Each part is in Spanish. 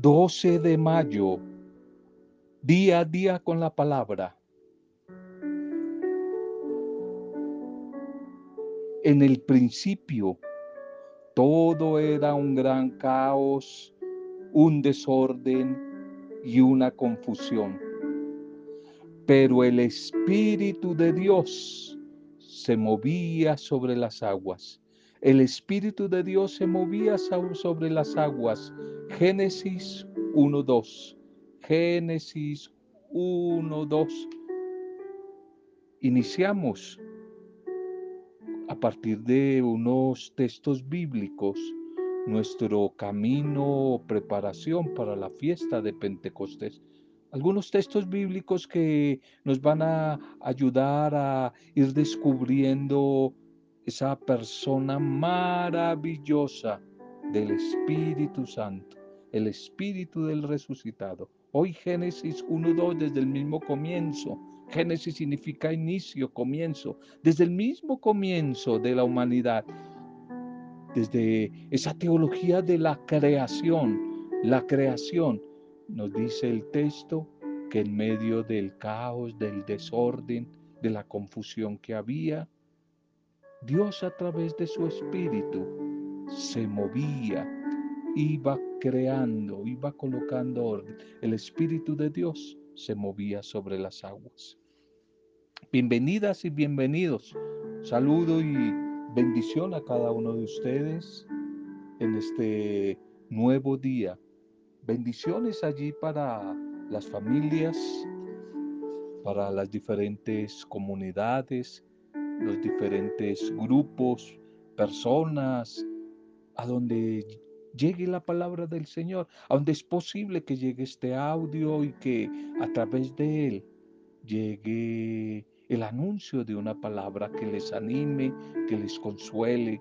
12 de mayo, día a día con la palabra. En el principio, todo era un gran caos, un desorden y una confusión. Pero el Espíritu de Dios se movía sobre las aguas. El Espíritu de Dios se movía sobre las aguas. Génesis 1.2. Génesis 1.2. Iniciamos a partir de unos textos bíblicos nuestro camino preparación para la fiesta de Pentecostés. Algunos textos bíblicos que nos van a ayudar a ir descubriendo esa persona maravillosa del Espíritu Santo, el Espíritu del resucitado. Hoy Génesis 1.2 desde el mismo comienzo. Génesis significa inicio, comienzo. Desde el mismo comienzo de la humanidad. Desde esa teología de la creación. La creación. Nos dice el texto que en medio del caos, del desorden, de la confusión que había, Dios a través de su espíritu se movía, iba creando, iba colocando orden. El espíritu de Dios se movía sobre las aguas. Bienvenidas y bienvenidos. Saludo y bendición a cada uno de ustedes en este nuevo día. Bendiciones allí para las familias, para las diferentes comunidades, los diferentes grupos, personas, a donde llegue la palabra del Señor, a donde es posible que llegue este audio y que a través de él llegue el anuncio de una palabra que les anime, que les consuele,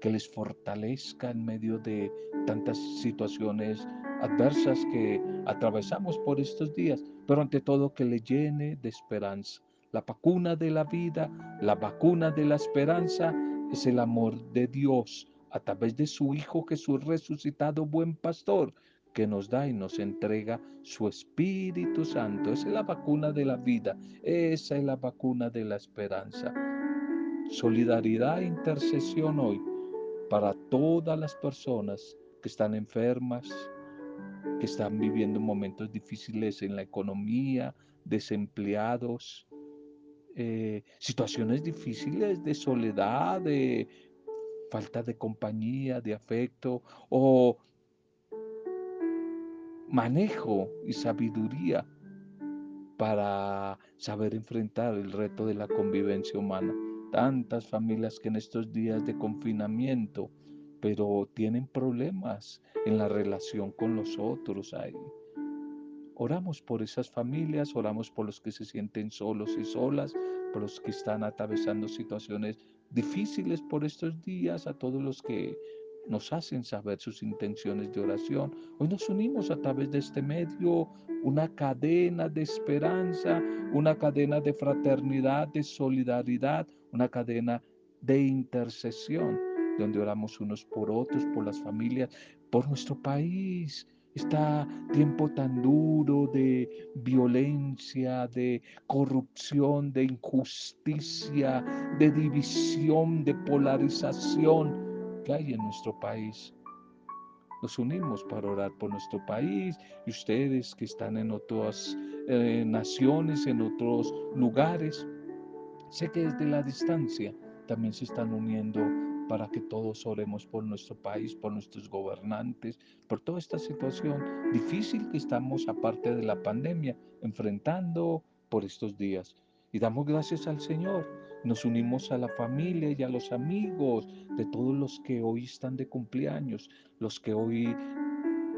que les fortalezca en medio de tantas situaciones adversas que atravesamos por estos días, pero ante todo que le llene de esperanza. La vacuna de la vida, la vacuna de la esperanza es el amor de Dios a través de su Hijo Jesús resucitado, buen pastor, que nos da y nos entrega su Espíritu Santo. Esa es la vacuna de la vida, esa es la vacuna de la esperanza. Solidaridad e intercesión hoy para todas las personas que están enfermas, que están viviendo momentos difíciles en la economía, desempleados, eh, situaciones difíciles de soledad, de falta de compañía, de afecto o manejo y sabiduría para saber enfrentar el reto de la convivencia humana. Tantas familias que en estos días de confinamiento, pero tienen problemas en la relación con los otros ahí. Oramos por esas familias, oramos por los que se sienten solos y solas, por los que están atravesando situaciones difíciles por estos días, a todos los que nos hacen saber sus intenciones de oración. Hoy nos unimos a través de este medio, una cadena de esperanza, una cadena de fraternidad, de solidaridad, una cadena de intercesión, donde oramos unos por otros, por las familias, por nuestro país, Está tiempo tan duro de violencia, de corrupción, de injusticia, de división, de polarización que hay en nuestro país. Nos unimos para orar por nuestro país y ustedes que están en otras eh, naciones, en otros lugares, sé que desde la distancia también se están uniendo para que todos oremos por nuestro país, por nuestros gobernantes, por toda esta situación difícil que estamos, aparte de la pandemia, enfrentando por estos días. Y damos gracias al Señor. Nos unimos a la familia y a los amigos de todos los que hoy están de cumpleaños, los que hoy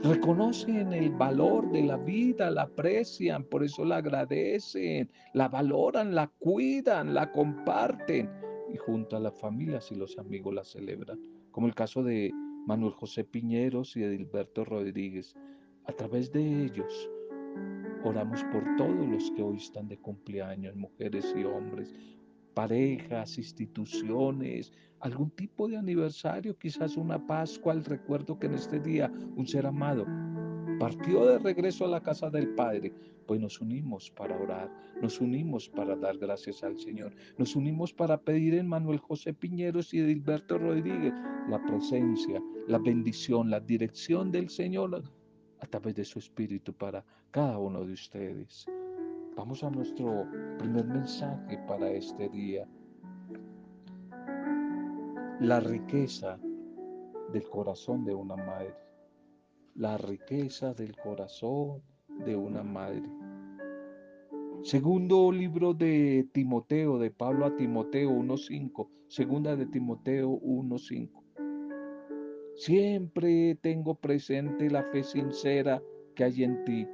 reconocen el valor de la vida, la aprecian, por eso la agradecen, la valoran, la cuidan, la comparten y junto a las familias y los amigos la celebran, como el caso de Manuel José Piñeros y Edilberto Rodríguez. A través de ellos oramos por todos los que hoy están de cumpleaños, mujeres y hombres, parejas, instituciones, algún tipo de aniversario, quizás una Pascua, el recuerdo que en este día un ser amado partió de regreso a la casa del Padre, pues nos unimos para orar, nos unimos para dar gracias al Señor, nos unimos para pedir en Manuel José Piñeros y Edilberto Rodríguez la presencia, la bendición, la dirección del Señor a través de su Espíritu para cada uno de ustedes. Vamos a nuestro primer mensaje para este día. La riqueza del corazón de una madre. La riqueza del corazón de una madre. Segundo libro de Timoteo, de Pablo a Timoteo 1.5. Segunda de Timoteo 1.5. Siempre tengo presente la fe sincera que hay en ti,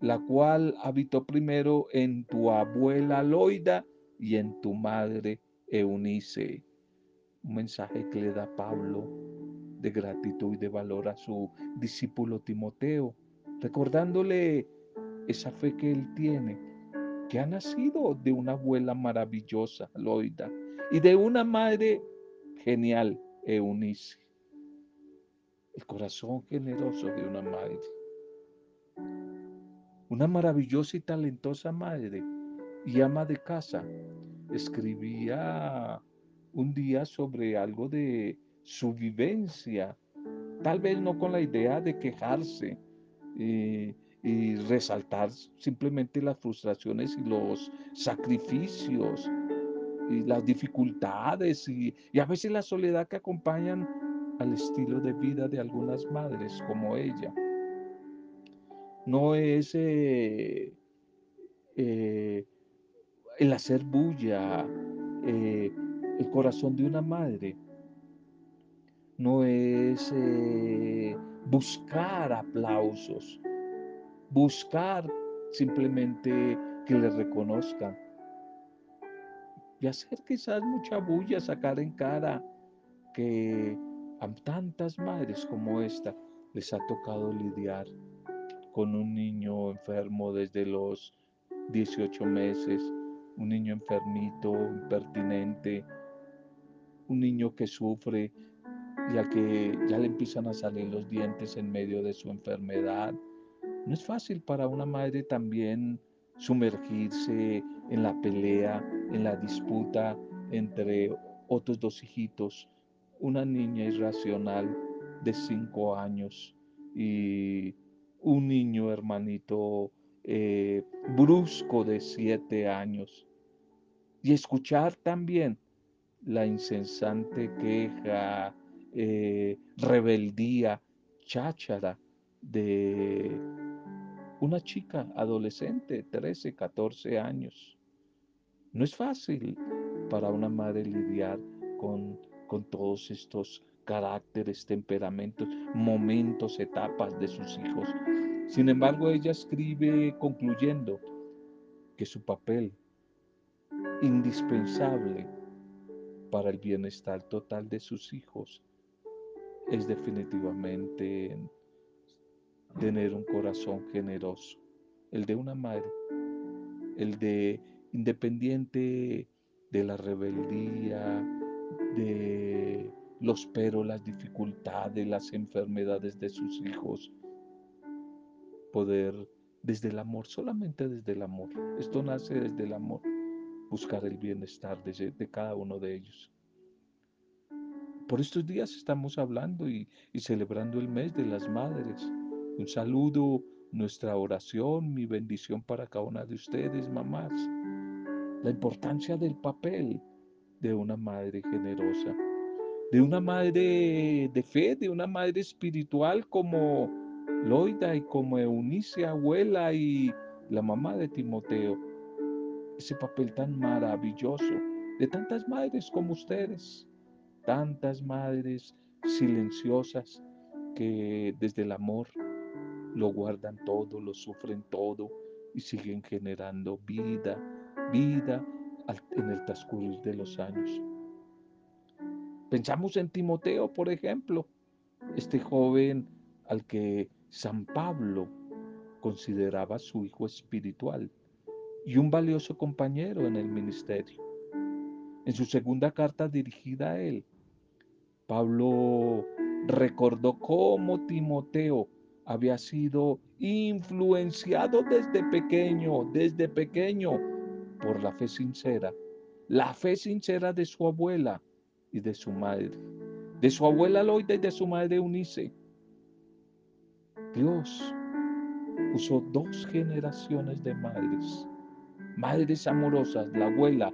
la cual habitó primero en tu abuela Loida y en tu madre Eunice. Un mensaje que le da Pablo de gratitud y de valor a su discípulo Timoteo, recordándole esa fe que él tiene, que ha nacido de una abuela maravillosa, Loida, y de una madre genial, Eunice. El corazón generoso de una madre. Una maravillosa y talentosa madre y ama de casa. Escribía un día sobre algo de su vivencia, tal vez no con la idea de quejarse eh, y resaltar simplemente las frustraciones y los sacrificios y las dificultades y, a veces la soledad que acompañan al estilo de vida de algunas madres como ella. No es eh, eh, el hacer bulla, el corazón de una madre no es eh, buscar aplausos, buscar simplemente que le reconozcan y hacer quizás mucha bulla, sacar en cara que a tantas madres como esta les ha tocado lidiar con un niño enfermo desde los 18 meses, un niño enfermito, impertinente, un niño que sufre ya que ya le empiezan a salir los dientes en medio de su enfermedad. No es fácil para una madre también sumergirse en la pelea, en la disputa entre otros dos hijitos, una niña irracional de cinco años y un niño hermanito eh, brusco de siete años. Y escuchar también la insensante queja, eh, rebeldía, cháchara de una chica adolescente, 13, 14 años. No es fácil para una madre lidiar con, con todos estos caracteres, temperamentos, momentos, etapas de sus hijos. Sin embargo, ella escribe concluyendo que su papel indispensable para el bienestar total de sus hijos es definitivamente tener un corazón generoso, el de una madre, el de independiente de la rebeldía, de los peros, las dificultades, las enfermedades de sus hijos, poder desde el amor, solamente desde el amor, esto nace desde el amor, buscar el bienestar de, de cada uno de ellos. Por estos días estamos hablando y, celebrando el mes de las madres. Un saludo, nuestra oración, mi bendición para cada una de ustedes, mamás. La importancia del papel de una madre generosa, de una madre de fe, de una madre espiritual como Loida y como Eunice, abuela y la mamá de Timoteo. Ese papel tan maravilloso de tantas madres como ustedes tantas madres silenciosas que desde el amor lo guardan todo, lo sufren todo y siguen generando vida, vida en el transcurrir de los años. Pensamos en Timoteo, por ejemplo, este joven al que San Pablo consideraba su hijo espiritual y un valioso compañero en el ministerio. En su segunda carta dirigida a él, Pablo recordó cómo Timoteo había sido influenciado desde pequeño, desde pequeño, por la fe sincera, la fe sincera de su abuela y de su madre, de su abuela Loida y de su madre Unice. Dios usó dos generaciones de madres, madres amorosas, la abuela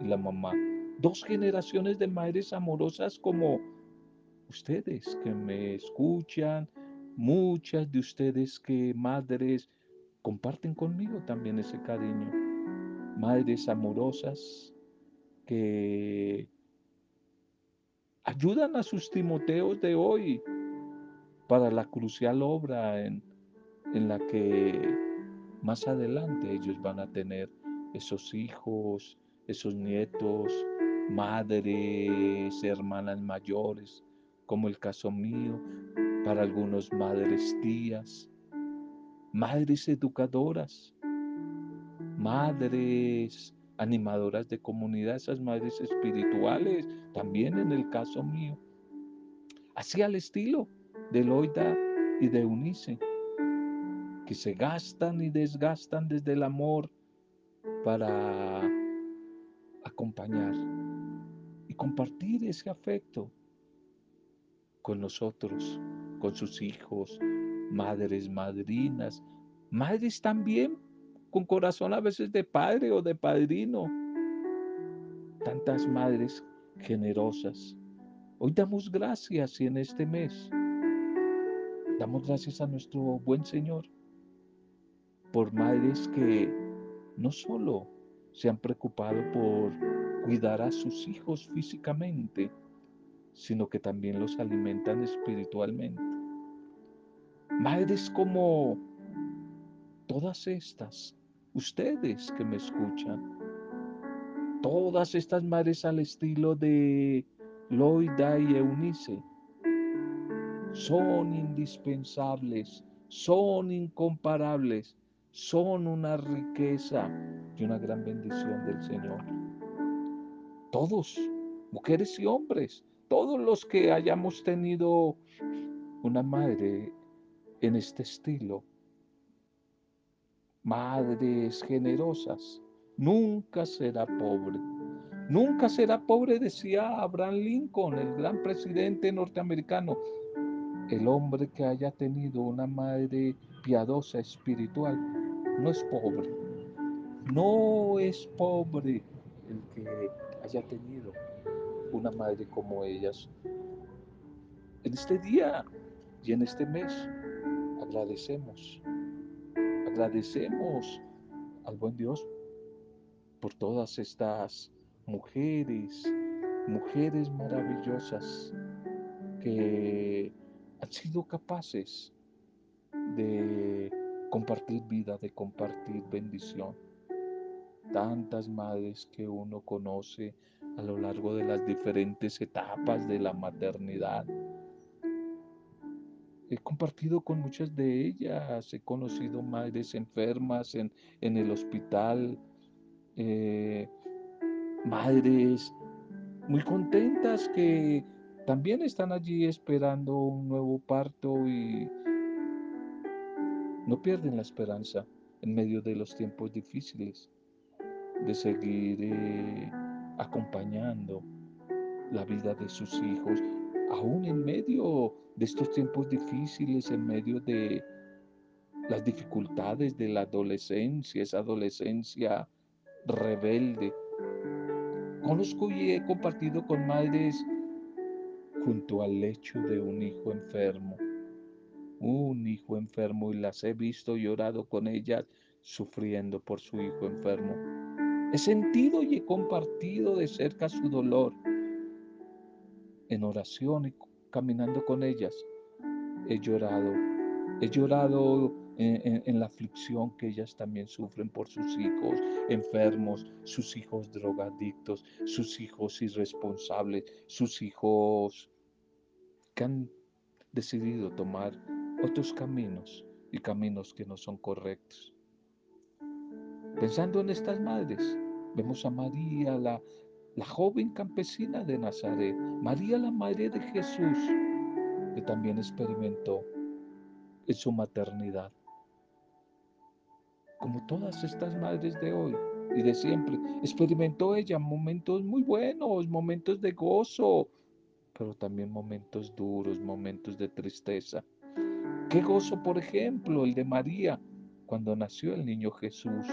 y la mamá, dos generaciones de madres amorosas como ustedes que me escuchan, muchas de ustedes que madres comparten conmigo también ese cariño. Madres amorosas que ayudan a sus Timoteos de hoy para la crucial obra en, en la que más adelante ellos van a tener esos hijos, esos nietos, madres, hermanas mayores, como el caso mío, para algunos madres tías, madres educadoras, madres animadoras de comunidad, esas madres espirituales, también en el caso mío. Así al estilo de Loida y de Unice, que se gastan y desgastan desde el amor para acompañar compartir ese afecto con nosotros, con sus hijos, madres, madrinas, madres también con corazón a veces de padre o de padrino. Tantas madres generosas. Hoy damos gracias y en este mes damos gracias a nuestro buen Señor por madres que no solo se han preocupado por cuidar a sus hijos físicamente, sino que también los alimentan espiritualmente. Madres como todas estas, ustedes que me escuchan, todas estas madres al estilo de Loida y Eunice, son indispensables, son incomparables, son una riqueza y una gran bendición del Señor. Todos, mujeres y hombres, todos los que hayamos tenido una madre en este estilo, madres generosas, nunca será pobre. Nunca será pobre, decía Abraham Lincoln, el gran presidente norteamericano. El hombre que haya tenido una madre piadosa, espiritual, no es pobre. No es pobre el que haya tenido una madre como ellas. En este día y en este mes agradecemos, agradecemos al buen Dios por todas estas mujeres, mujeres maravillosas que han sido capaces de compartir vida, de compartir bendición tantas madres que uno conoce a lo largo de las diferentes etapas de la maternidad. He compartido con muchas de ellas, he conocido madres enfermas en, el hospital, eh, madres muy contentas que también están allí esperando un nuevo parto y no pierden la esperanza en medio de los tiempos difíciles de seguir eh, acompañando la vida de sus hijos, aún en medio de estos tiempos difíciles, en medio de las dificultades de la adolescencia, esa adolescencia rebelde. Conozco y he compartido con madres junto al lecho de un hijo enfermo, un hijo enfermo y las he visto y con ellas sufriendo por su hijo enfermo. He sentido y he compartido de cerca su dolor en oración y caminando con ellas. He llorado, he llorado en, la aflicción que ellas también sufren por sus hijos enfermos, sus hijos drogadictos, sus hijos irresponsables, sus hijos que han decidido tomar otros caminos y caminos que no son correctos. Pensando en estas madres, vemos a María, la, la joven campesina de Nazaret, María la madre de Jesús, que también experimentó en su maternidad. Como todas estas madres de hoy y de siempre, experimentó ella momentos muy buenos, momentos de gozo, pero también momentos duros, momentos de tristeza. Qué gozo, por ejemplo, el de María cuando nació el niño Jesús.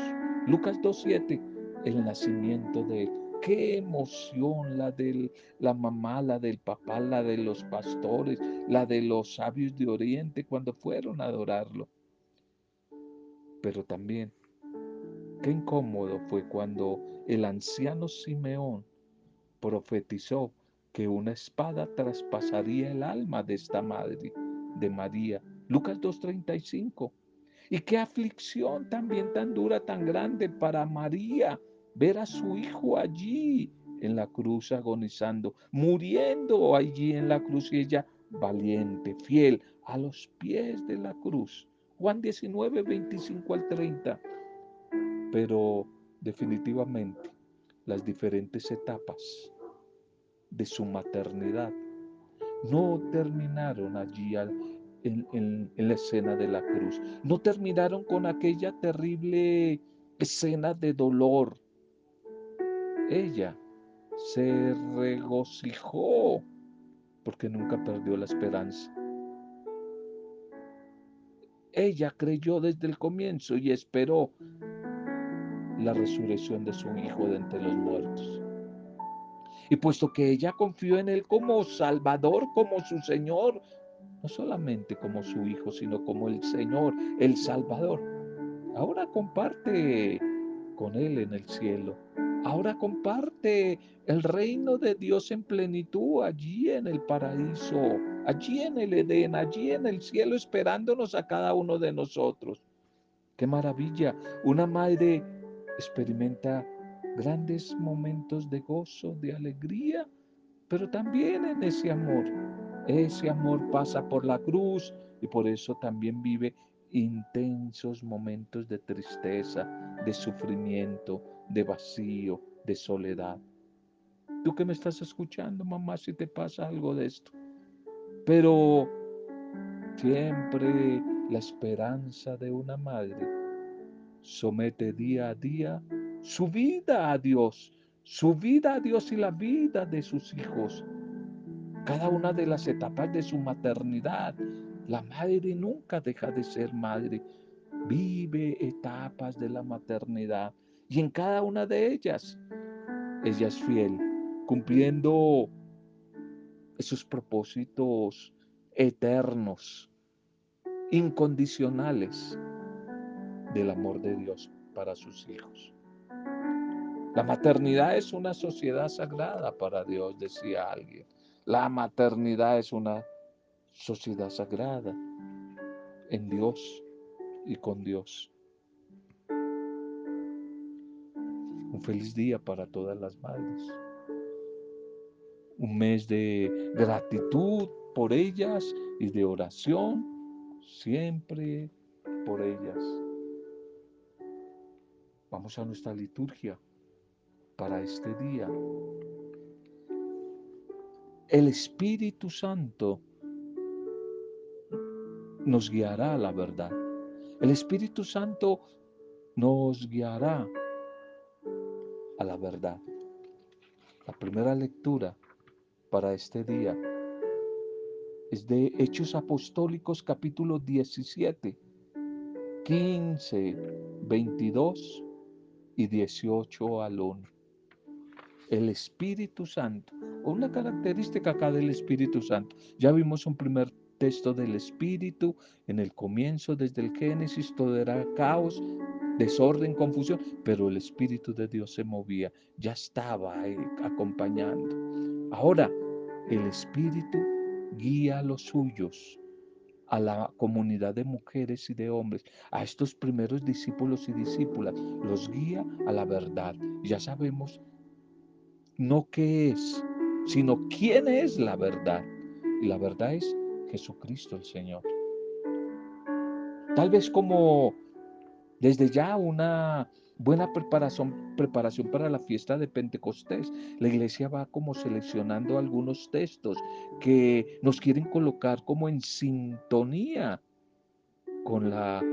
Lucas 2.7, el nacimiento de él. Qué emoción la de la mamá, la del papá, la de los pastores, la de los sabios de Oriente cuando fueron a adorarlo. Pero también, qué incómodo fue cuando el anciano Simeón profetizó que una espada traspasaría el alma de esta madre, de María. Lucas 2.35. Y qué aflicción también tan dura, tan grande para María ver a su hijo allí en la cruz agonizando, muriendo allí en la cruz y ella valiente, fiel, a los pies de la cruz. Juan 19, 25 al 30. Pero definitivamente las diferentes etapas de su maternidad no terminaron allí en, la escena de la cruz. No terminaron con aquella terrible escena de dolor. Ella se regocijó porque nunca perdió la esperanza. Ella creyó desde el comienzo y esperó la resurrección de su hijo de entre los muertos. Y puesto que ella confió en Él como Salvador, como su Señor, no solamente como su Hijo, sino como el Señor, el Salvador, ahora comparte con Él en el cielo. Ahora comparte el reino de Dios en plenitud allí en el paraíso, allí en el Edén, allí en el cielo, esperándonos a cada uno de nosotros. Qué maravilla. Una madre experimenta grandes momentos de gozo, de alegría, pero también en ese amor. Ese amor pasa por la cruz y por eso también vive intensos momentos de tristeza, de sufrimiento, de vacío, de soledad. Tú que me estás escuchando, mamá, si te pasa algo de esto. Pero siempre la esperanza de una madre somete día a día su vida a Dios, su vida a Dios y la vida de sus hijos. Cada una de las etapas de su maternidad, la madre nunca deja de ser madre. Vive etapas de la maternidad y en cada una de ellas ella es fiel, cumpliendo esos propósitos eternos, incondicionales del amor de Dios para sus hijos. La maternidad es una sociedad sagrada para Dios, decía alguien. La maternidad es una sociedad sagrada en Dios y con Dios. Un feliz día para todas las madres. Un mes de gratitud por ellas y de oración siempre por ellas. Vamos a nuestra liturgia para este día. El Espíritu Santo nos guiará a la verdad. El Espíritu Santo nos guiará a la verdad. La primera lectura para este día es de Hechos Apostólicos capítulo 17, 15, 22 y 18 al 1 el Espíritu Santo, una característica acá del Espíritu Santo. Ya vimos un primer texto del Espíritu en el comienzo, desde el Génesis, todo era caos, desorden, confusión, pero el Espíritu de Dios se movía, ya estaba acompañando. Ahora, el Espíritu guía a los suyos, a la comunidad de mujeres y de hombres, a estos primeros discípulos y discípulas, los guía a la verdad. Ya sabemos no qué es, sino quién es la verdad. Y la verdad es Jesucristo el Señor. Tal vez como desde ya una buena preparación, preparación para la fiesta de Pentecostés. La iglesia va como seleccionando algunos textos que nos quieren colocar como en sintonía con la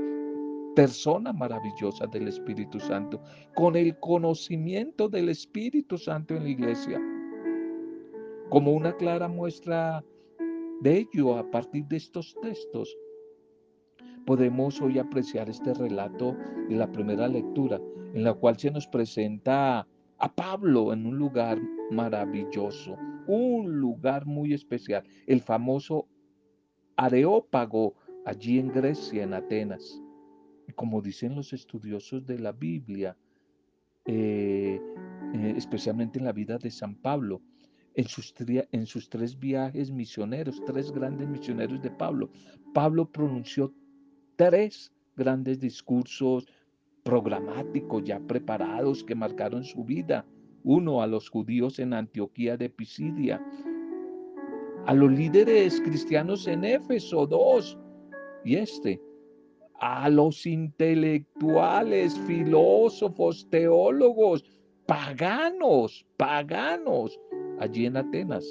persona maravillosa del Espíritu Santo, con el conocimiento del Espíritu Santo en la iglesia. Como una clara muestra de ello, a partir de estos textos, podemos hoy apreciar este relato de la primera lectura, en la cual se nos presenta a Pablo en un lugar maravilloso, un lugar muy especial, el famoso Areópago, allí en Grecia, en Atenas. Y como dicen los estudiosos de la Biblia, eh, eh, especialmente en la vida de San Pablo, en sus, tres viajes misioneros, tres grandes misioneros de Pablo, Pablo pronunció tres grandes discursos programáticos ya preparados que marcaron su vida. Uno a los judíos en Antioquía de Pisidia, a los líderes cristianos en Éfeso, dos, y este, a los intelectuales, filósofos, teólogos, paganos, paganos, allí en Atenas.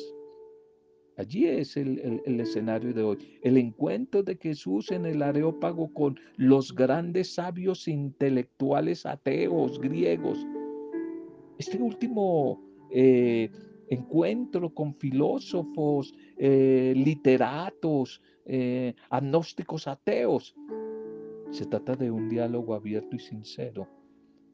Allí es el, escenario de hoy. El encuentro de Jesús en el Areópago con los grandes sabios intelectuales ateos griegos. Este último eh, encuentro con filósofos, eh, literatos, eh, agnósticos ateos. Se trata de un diálogo abierto y sincero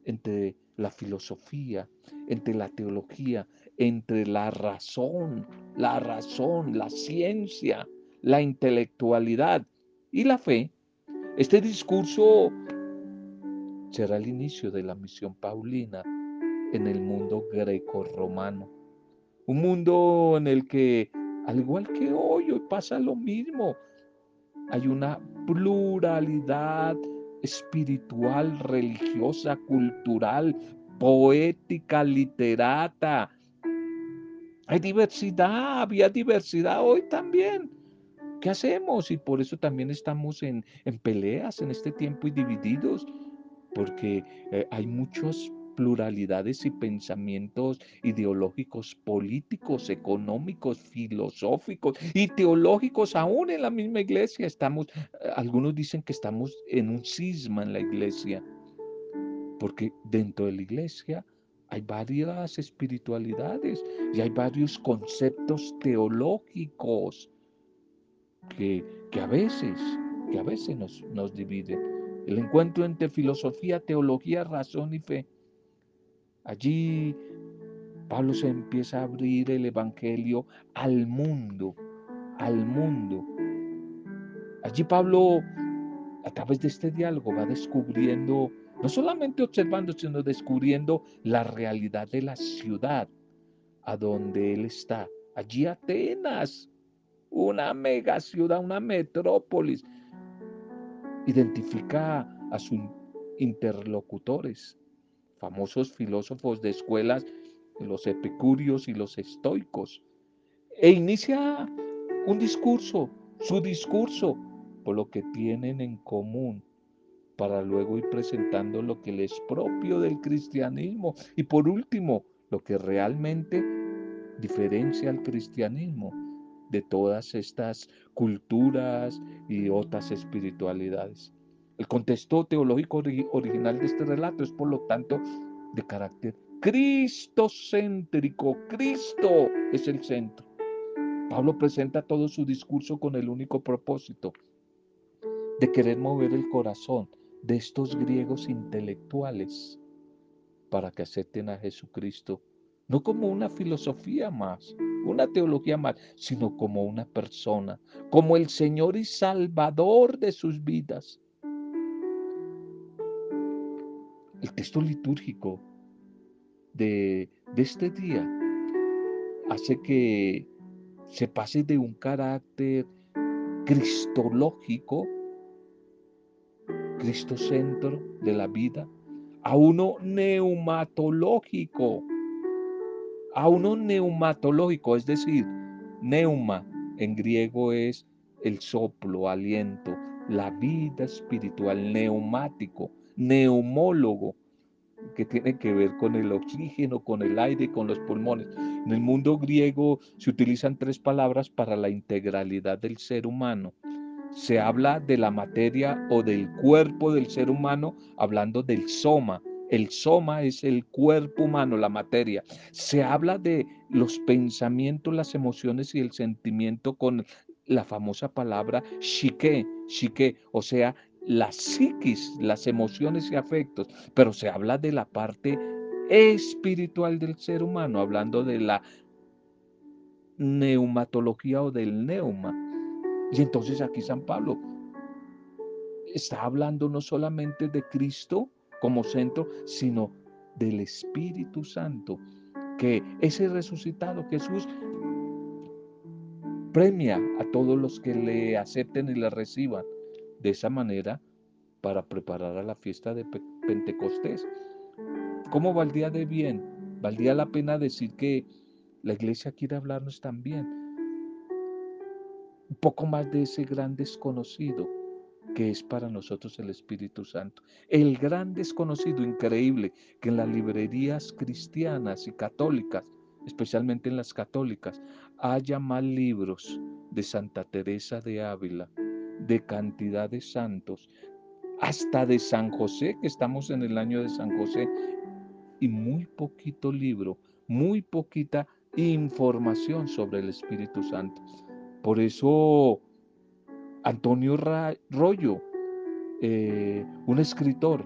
entre la filosofía, entre la teología, entre la razón, la razón, la ciencia, la intelectualidad y la fe. Este discurso será el inicio de la misión paulina en el mundo greco-romano. Un mundo en el que, al igual que hoy, hoy pasa lo mismo. Hay una pluralidad espiritual, religiosa, cultural, poética, literata. Hay diversidad, había diversidad hoy también. ¿Qué hacemos? Y por eso también estamos en, peleas en este tiempo y divididos, porque eh, hay muchos pluralidades y pensamientos ideológicos, políticos, económicos, filosóficos y teológicos aún en la misma iglesia. Estamos, eh, algunos dicen que estamos en un cisma en la iglesia, porque dentro de la iglesia hay varias espiritualidades y hay varios conceptos teológicos que, que a veces, que a veces nos, nos dividen. El encuentro entre filosofía, teología, razón y fe Allí Pablo se empieza a abrir el Evangelio al mundo, al mundo. Allí Pablo, a través de este diálogo, va descubriendo, no solamente observando, sino descubriendo la realidad de la ciudad a donde él está. Allí Atenas, una mega ciudad, una metrópolis. Identifica a sus interlocutores famosos filósofos de escuelas, los epicúreos y los estoicos, e inicia un discurso, su discurso, por lo que tienen en común, para luego ir presentando lo que les es propio del cristianismo y por último, lo que realmente diferencia al cristianismo de todas estas culturas y otras espiritualidades. El contexto teológico original de este relato es, por lo tanto, de carácter cristocéntrico. Cristo es el centro. Pablo presenta todo su discurso con el único propósito de querer mover el corazón de estos griegos intelectuales para que acepten a Jesucristo, no como una filosofía más, una teología más, sino como una persona, como el Señor y Salvador de sus vidas. El texto litúrgico de, este día hace que se pase de un carácter cristológico, cristocentro de la vida, a uno neumatológico, a uno neumatológico, es decir, neuma en griego es el soplo, aliento, la vida espiritual, neumático, neumólogo, que tiene que ver con el oxígeno, con el aire, con los pulmones. En el mundo griego se utilizan tres palabras para la integralidad del ser humano. Se habla de la materia o del cuerpo del ser humano, hablando del soma. El soma es el cuerpo humano, la materia. Se habla de los pensamientos, las emociones y el sentimiento con la famosa palabra shike, shike, o sea, la psiquis, las emociones y afectos, pero se habla de la parte espiritual del ser humano, hablando de la neumatología o del neuma. Y entonces aquí San Pablo está hablando no solamente de Cristo como centro, sino del Espíritu Santo, que ese resucitado Jesús premia a todos los que le acepten y le reciban de esa manera para preparar a la fiesta de Pentecostés. ¿Cómo valdría de bien? Valdría la pena decir que la iglesia quiere hablarnos también un poco más de ese gran desconocido que es para nosotros el Espíritu Santo. El gran desconocido increíble que en las librerías cristianas y católicas, especialmente en las católicas, haya más libros de Santa Teresa de Ávila, de cantidad de santos, hasta de San José, que estamos en el año de San José, y muy poquito libro, muy poquita información sobre el Espíritu Santo. Por eso Antonio Rollo, eh, un escritor,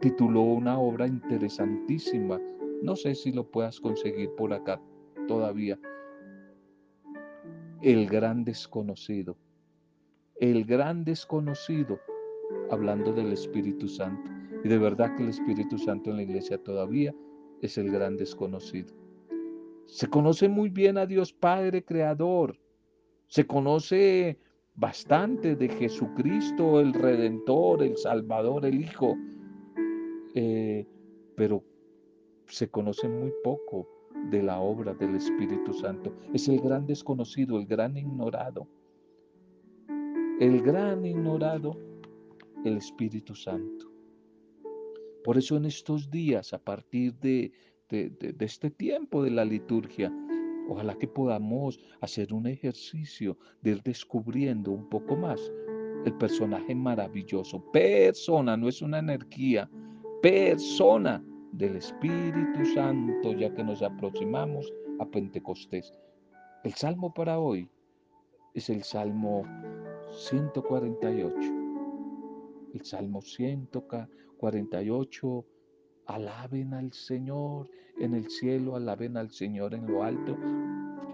tituló una obra interesantísima. No sé si lo puedas conseguir por acá todavía. El gran desconocido. El gran desconocido, hablando del Espíritu Santo. Y de verdad que el Espíritu Santo en la iglesia todavía es el gran desconocido. Se conoce muy bien a Dios Padre Creador. Se conoce bastante de Jesucristo, el Redentor, el Salvador, el Hijo. Eh, pero se conoce muy poco de la obra del Espíritu Santo. Es el gran desconocido, el gran ignorado. El gran ignorado, el Espíritu Santo. Por eso en estos días, a partir de, de, este tiempo de la liturgia, ojalá que podamos hacer un ejercicio de ir descubriendo un poco más el personaje maravilloso, persona, no es una energía, persona del Espíritu Santo, ya que nos aproximamos a Pentecostés. El salmo para hoy es el Salmo 148. El Salmo 148 48, alaben al Señor en el cielo, alaben al Señor en lo alto.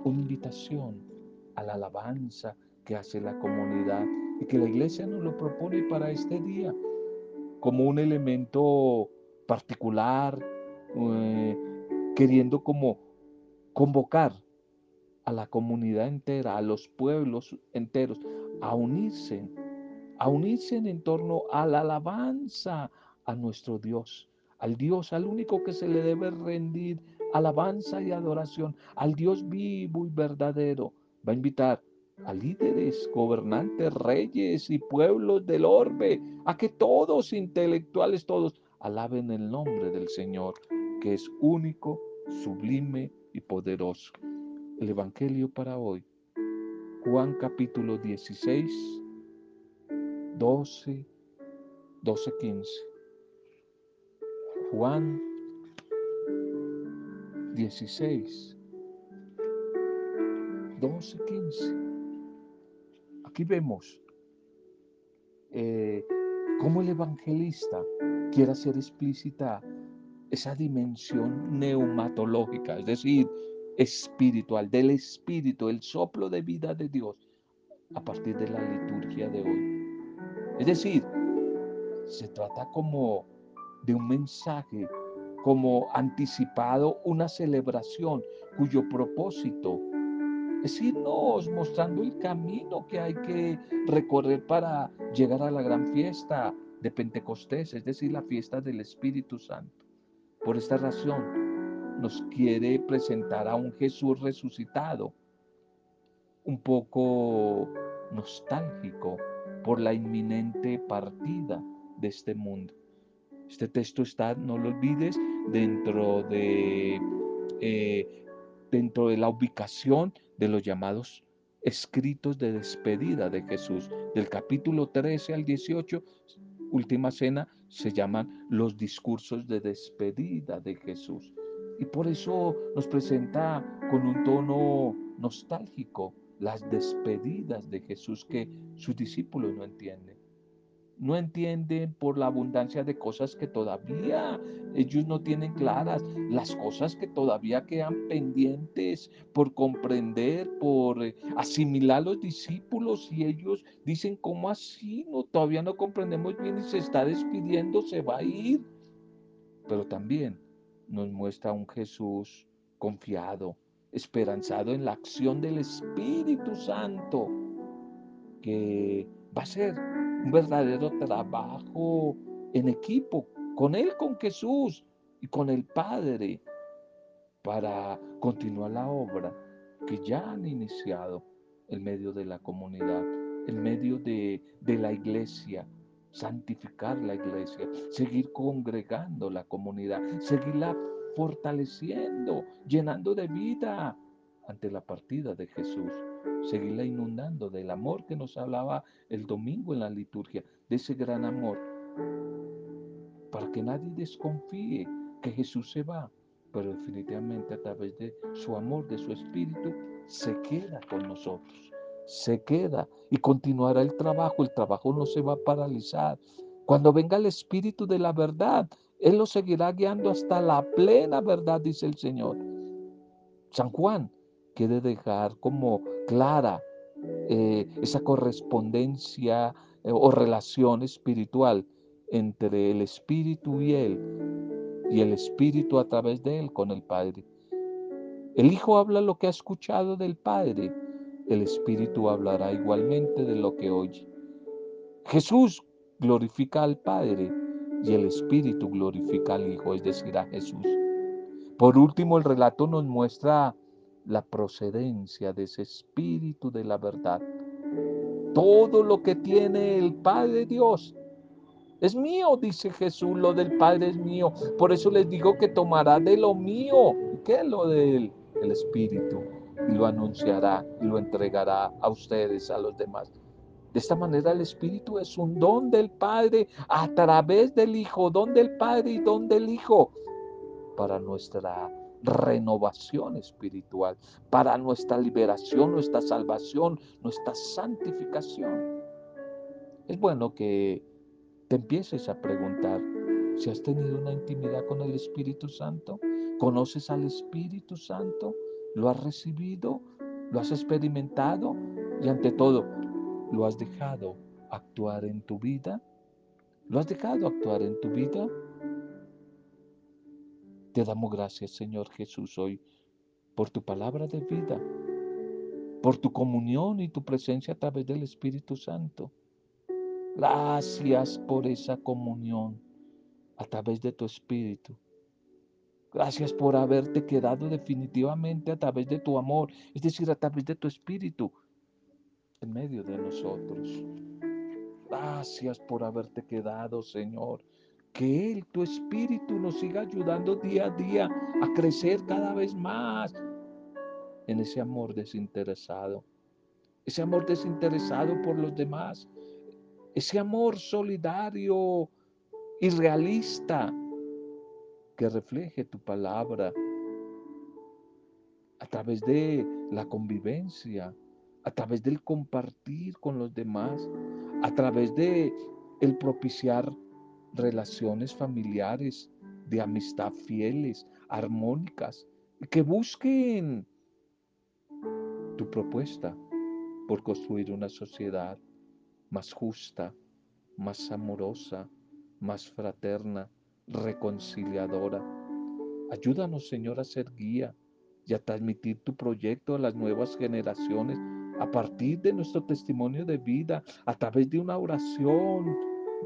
Una invitación a la alabanza que hace la comunidad y que la iglesia nos lo propone para este día como un elemento particular, eh, queriendo como convocar a la comunidad entera, a los pueblos enteros, a unirse, a unirse en torno a la alabanza, a nuestro Dios, al Dios, al único que se le debe rendir alabanza y adoración, al Dios vivo y verdadero. Va a invitar a líderes, gobernantes, reyes y pueblos del orbe, a que todos, intelectuales todos, alaben el nombre del Señor, que es único, sublime y poderoso. El Evangelio para hoy, Juan capítulo 16, 12, 12, 15. Juan 16, 12, 15. Aquí vemos eh, cómo el evangelista quiere hacer explícita esa dimensión neumatológica, es decir, espiritual, del espíritu, el soplo de vida de Dios a partir de la liturgia de hoy. Es decir, se trata como de un mensaje como anticipado una celebración cuyo propósito es irnos mostrando el camino que hay que recorrer para llegar a la gran fiesta de Pentecostés, es decir, la fiesta del Espíritu Santo. Por esta razón nos quiere presentar a un Jesús resucitado, un poco nostálgico por la inminente partida de este mundo. Este texto está, no lo olvides, dentro de, eh, dentro de la ubicación de los llamados escritos de despedida de Jesús. Del capítulo 13 al 18, última cena, se llaman los discursos de despedida de Jesús. Y por eso nos presenta con un tono nostálgico las despedidas de Jesús que sus discípulos no entienden no entienden por la abundancia de cosas que todavía ellos no tienen claras, las cosas que todavía quedan pendientes por comprender, por eh, asimilar los discípulos y ellos dicen, ¿cómo así? No, todavía no comprendemos bien y se está despidiendo, se va a ir. Pero también nos muestra un Jesús confiado, esperanzado en la acción del Espíritu Santo, que va a ser un verdadero trabajo en equipo, con Él, con Jesús y con el Padre, para continuar la obra que ya han iniciado en medio de la comunidad, en medio de, de la iglesia, santificar la iglesia, seguir congregando la comunidad, seguirla fortaleciendo, llenando de vida ante la partida de Jesús seguirla inundando del amor que nos hablaba el domingo en la liturgia, de ese gran amor, para que nadie desconfíe que Jesús se va, pero definitivamente a través de su amor, de su espíritu, se queda con nosotros, se queda y continuará el trabajo, el trabajo no se va a paralizar. Cuando venga el espíritu de la verdad, Él lo seguirá guiando hasta la plena verdad, dice el Señor. San Juan quiere dejar como clara eh, esa correspondencia eh, o relación espiritual entre el Espíritu y Él, y el Espíritu a través de Él con el Padre. El Hijo habla lo que ha escuchado del Padre, el Espíritu hablará igualmente de lo que oye. Jesús glorifica al Padre y el Espíritu glorifica al Hijo, es decir, a Jesús. Por último, el relato nos muestra la procedencia de ese espíritu de la verdad. Todo lo que tiene el Padre Dios es mío, dice Jesús, lo del Padre es mío. Por eso les digo que tomará de lo mío. ¿Qué es lo del el Espíritu? Y lo anunciará y lo entregará a ustedes, a los demás. De esta manera el Espíritu es un don del Padre a través del Hijo, don del Padre y don del Hijo para nuestra renovación espiritual, para nuestra liberación, nuestra salvación, nuestra santificación. Es bueno que te empieces a preguntar si has tenido una intimidad con el Espíritu Santo, conoces al Espíritu Santo, lo has recibido, lo has experimentado y ante todo, lo has dejado actuar en tu vida. ¿Lo has dejado actuar en tu vida? Te damos gracias, Señor Jesús, hoy por tu palabra de vida, por tu comunión y tu presencia a través del Espíritu Santo. Gracias por esa comunión a través de tu Espíritu. Gracias por haberte quedado definitivamente a través de tu amor, es decir, a través de tu Espíritu en medio de nosotros. Gracias por haberte quedado, Señor, que Él, tu Espíritu, nos siga ayudando día a día a crecer cada vez más en ese amor desinteresado, ese amor desinteresado por los demás, ese amor solidario y realista que refleje tu palabra a través de la convivencia, a través del compartir con los demás, a través de el propiciar relaciones familiares de amistad fieles, armónicas, que busquen tu propuesta por construir una sociedad más justa, más amorosa, más fraterna, reconciliadora. Ayúdanos, Señor, a ser guía y a transmitir tu proyecto a las nuevas generaciones a partir de nuestro testimonio de vida, a través de una oración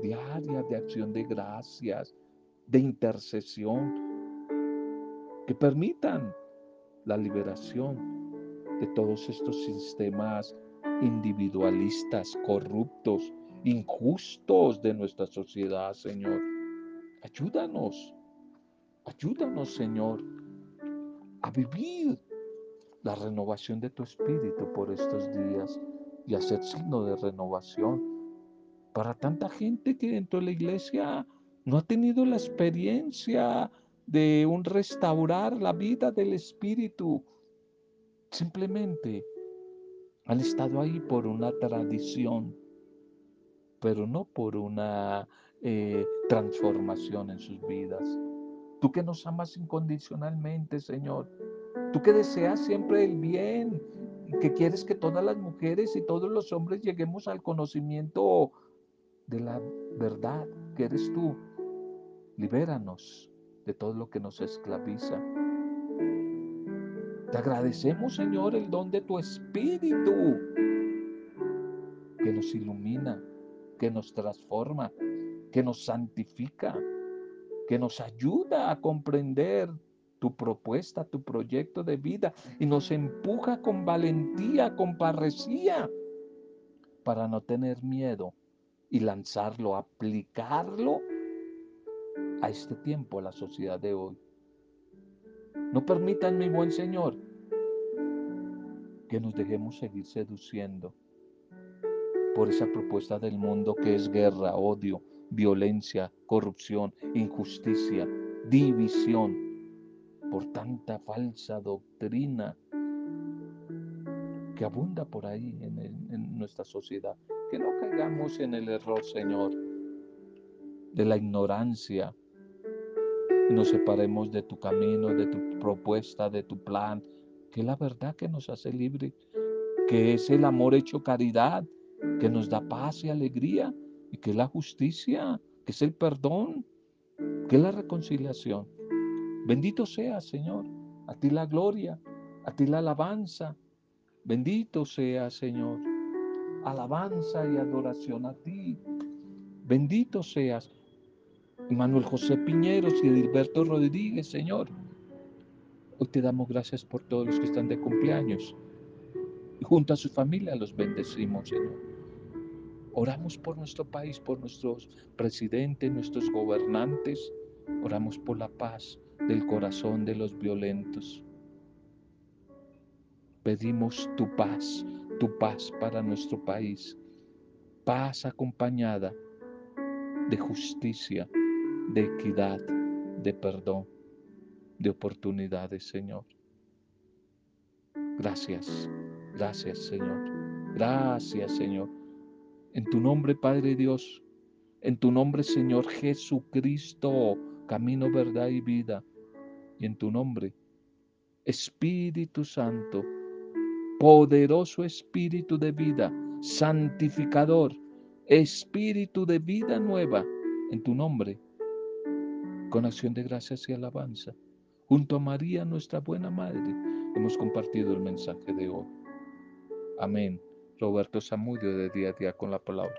diaria de acción de gracias, de intercesión, que permitan la liberación de todos estos sistemas individualistas, corruptos, injustos de nuestra sociedad, Señor. Ayúdanos, ayúdanos, Señor, a vivir la renovación de tu espíritu por estos días y hacer signo de renovación para tanta gente que dentro de la iglesia no ha tenido la experiencia de un restaurar la vida del espíritu. Simplemente han estado ahí por una tradición, pero no por una eh, transformación en sus vidas. Tú que nos amas incondicionalmente, Señor. Tú que deseas siempre el bien, que quieres que todas las mujeres y todos los hombres lleguemos al conocimiento de la verdad que eres tú. Libéranos de todo lo que nos esclaviza. Te agradecemos, Señor, el don de tu Espíritu que nos ilumina, que nos transforma, que nos santifica, que nos ayuda a comprender tu propuesta, tu proyecto de vida y nos empuja con valentía, con parresía, para no tener miedo y lanzarlo, aplicarlo a este tiempo, a la sociedad de hoy. No permitan, mi buen Señor, que nos dejemos seguir seduciendo por esa propuesta del mundo que es guerra, odio, violencia, corrupción, injusticia, división, por tanta falsa doctrina que abunda por ahí en, en nuestra sociedad. Que no caigamos en el error, Señor, de la ignorancia, nos separemos de tu camino, de tu propuesta, de tu plan, que es la verdad que nos hace libre, que es el amor hecho caridad, que nos da paz y alegría, y que es la justicia, que es el perdón, que es la reconciliación. Bendito sea, Señor, a ti la gloria, a ti la alabanza. Bendito sea, Señor, alabanza y adoración a ti. Bendito seas. Manuel José Piñeros y Edilberto Rodríguez, Señor. Hoy te damos gracias por todos los que están de cumpleaños. Y junto a su familia los bendecimos, Señor. Oramos por nuestro país, por nuestros presidentes, nuestros gobernantes. Oramos por la paz del corazón de los violentos. Pedimos tu paz, tu paz para nuestro país. Paz acompañada de justicia, de equidad, de perdón, de oportunidades, Señor. Gracias, gracias, Señor. Gracias, Señor. En tu nombre, Padre Dios, en tu nombre, Señor Jesucristo, camino, verdad y vida. Y en tu nombre, Espíritu Santo, poderoso Espíritu de vida, santificador, Espíritu de vida nueva, en tu nombre con acción de gracias y alabanza. Junto a María, nuestra buena madre, hemos compartido el mensaje de hoy. Amén. Roberto Zamudio de día a día con la palabra.